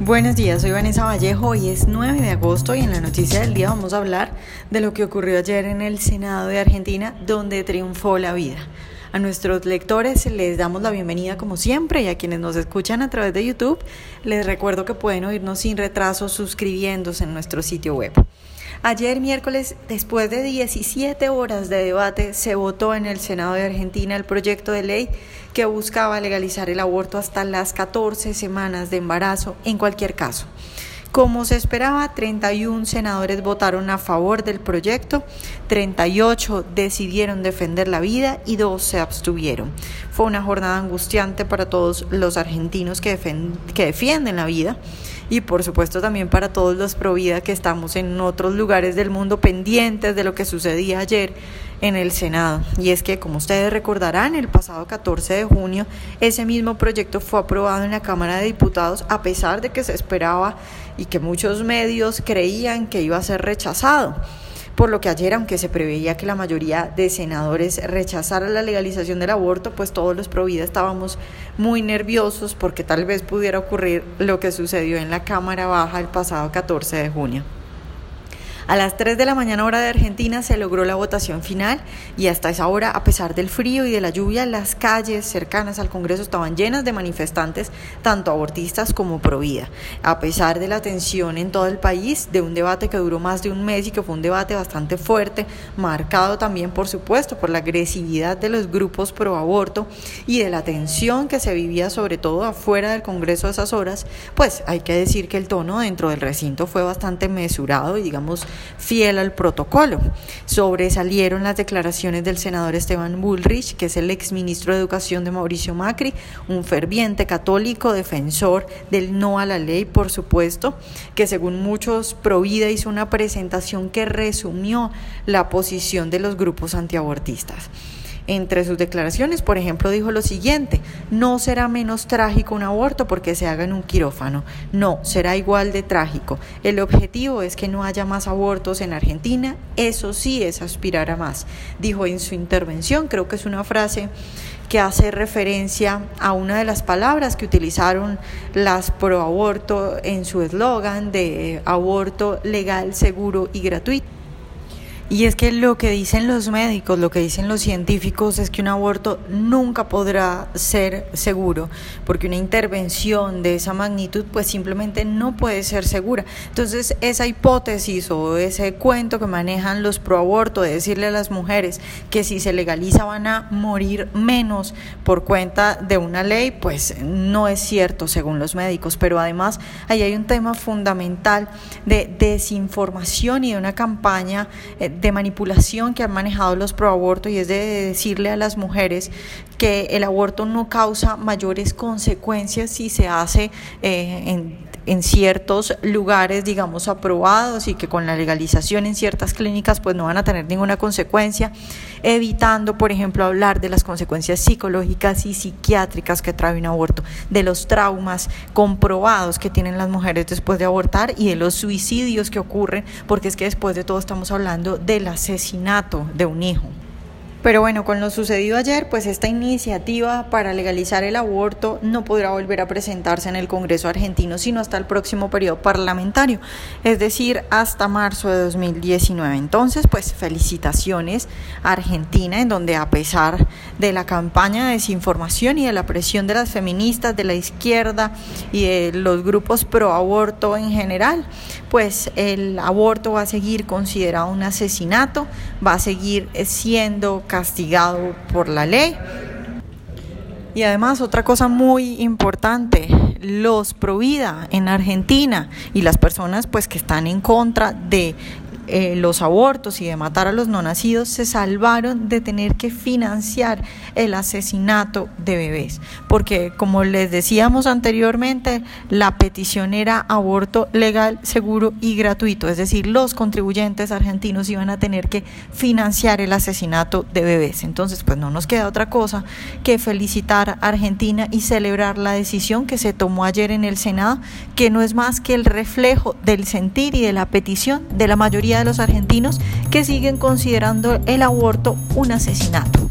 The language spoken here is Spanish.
Buenos días, soy Vanessa Vallejo. Hoy es 9 de agosto y en la noticia del día vamos a hablar de lo que ocurrió ayer en el Senado de Argentina, donde triunfó la vida. A nuestros lectores les damos la bienvenida como siempre y a quienes nos escuchan a través de YouTube les recuerdo que pueden oírnos sin retraso suscribiéndose en nuestro sitio web. Ayer miércoles, después de 17 horas de debate, se votó en el Senado de Argentina el proyecto de ley que buscaba legalizar el aborto hasta las 14 semanas de embarazo en cualquier caso. Como se esperaba, 31 senadores votaron a favor del proyecto, 38 decidieron defender la vida y 2 se abstuvieron. Fue una jornada angustiante para todos los argentinos que, que defienden la vida y por supuesto también para todos los pro vida que estamos en otros lugares del mundo pendientes de lo que sucedía ayer en el Senado. Y es que, como ustedes recordarán, el pasado 14 de junio ese mismo proyecto fue aprobado en la Cámara de Diputados a pesar de que se esperaba y que muchos medios creían que iba a ser rechazado por lo que ayer, aunque se preveía que la mayoría de senadores rechazaran la legalización del aborto, pues todos los pro vida estábamos muy nerviosos porque tal vez pudiera ocurrir lo que sucedió en la Cámara Baja el pasado 14 de junio. A las 3 de la mañana hora de Argentina se logró la votación final y hasta esa hora, a pesar del frío y de la lluvia, las calles cercanas al Congreso estaban llenas de manifestantes, tanto abortistas como pro vida. A pesar de la tensión en todo el país, de un debate que duró más de un mes y que fue un debate bastante fuerte, marcado también, por supuesto, por la agresividad de los grupos pro aborto y de la tensión que se vivía sobre todo afuera del Congreso a esas horas, pues hay que decir que el tono dentro del recinto fue bastante mesurado y digamos fiel al protocolo. Sobresalieron las declaraciones del senador Esteban Bullrich, que es el exministro de Educación de Mauricio Macri, un ferviente católico defensor del no a la ley, por supuesto, que según muchos Provida hizo una presentación que resumió la posición de los grupos antiabortistas. Entre sus declaraciones, por ejemplo, dijo lo siguiente, no será menos trágico un aborto porque se haga en un quirófano, no, será igual de trágico. El objetivo es que no haya más abortos en Argentina, eso sí es aspirar a más, dijo en su intervención, creo que es una frase que hace referencia a una de las palabras que utilizaron las pro aborto en su eslogan de aborto legal, seguro y gratuito. Y es que lo que dicen los médicos, lo que dicen los científicos es que un aborto nunca podrá ser seguro, porque una intervención de esa magnitud pues simplemente no puede ser segura. Entonces esa hipótesis o ese cuento que manejan los pro aborto de decirle a las mujeres que si se legaliza van a morir menos por cuenta de una ley, pues no es cierto según los médicos. Pero además ahí hay un tema fundamental de desinformación y de una campaña eh, de manipulación que han manejado los proabortos y es de decirle a las mujeres que el aborto no causa mayores consecuencias si se hace eh, en en ciertos lugares, digamos, aprobados y que con la legalización en ciertas clínicas pues no van a tener ninguna consecuencia, evitando, por ejemplo, hablar de las consecuencias psicológicas y psiquiátricas que trae un aborto, de los traumas comprobados que tienen las mujeres después de abortar y de los suicidios que ocurren, porque es que después de todo estamos hablando del asesinato de un hijo. Pero bueno, con lo sucedido ayer, pues esta iniciativa para legalizar el aborto no podrá volver a presentarse en el Congreso argentino, sino hasta el próximo periodo parlamentario, es decir, hasta marzo de 2019. Entonces, pues felicitaciones a Argentina, en donde a pesar de la campaña de desinformación y de la presión de las feministas, de la izquierda y de los grupos pro aborto en general, pues el aborto va a seguir considerado un asesinato, va a seguir siendo castigado por la ley. Y además otra cosa muy importante, los Provida en Argentina y las personas pues que están en contra de eh, los abortos y de matar a los no nacidos se salvaron de tener que financiar el asesinato de bebés. Porque como les decíamos anteriormente, la petición era aborto legal, seguro y gratuito. Es decir, los contribuyentes argentinos iban a tener que financiar el asesinato de bebés. Entonces, pues no nos queda otra cosa que felicitar a Argentina y celebrar la decisión que se tomó ayer en el Senado, que no es más que el reflejo del sentir y de la petición de la de los argentinos que siguen considerando el aborto un asesinato.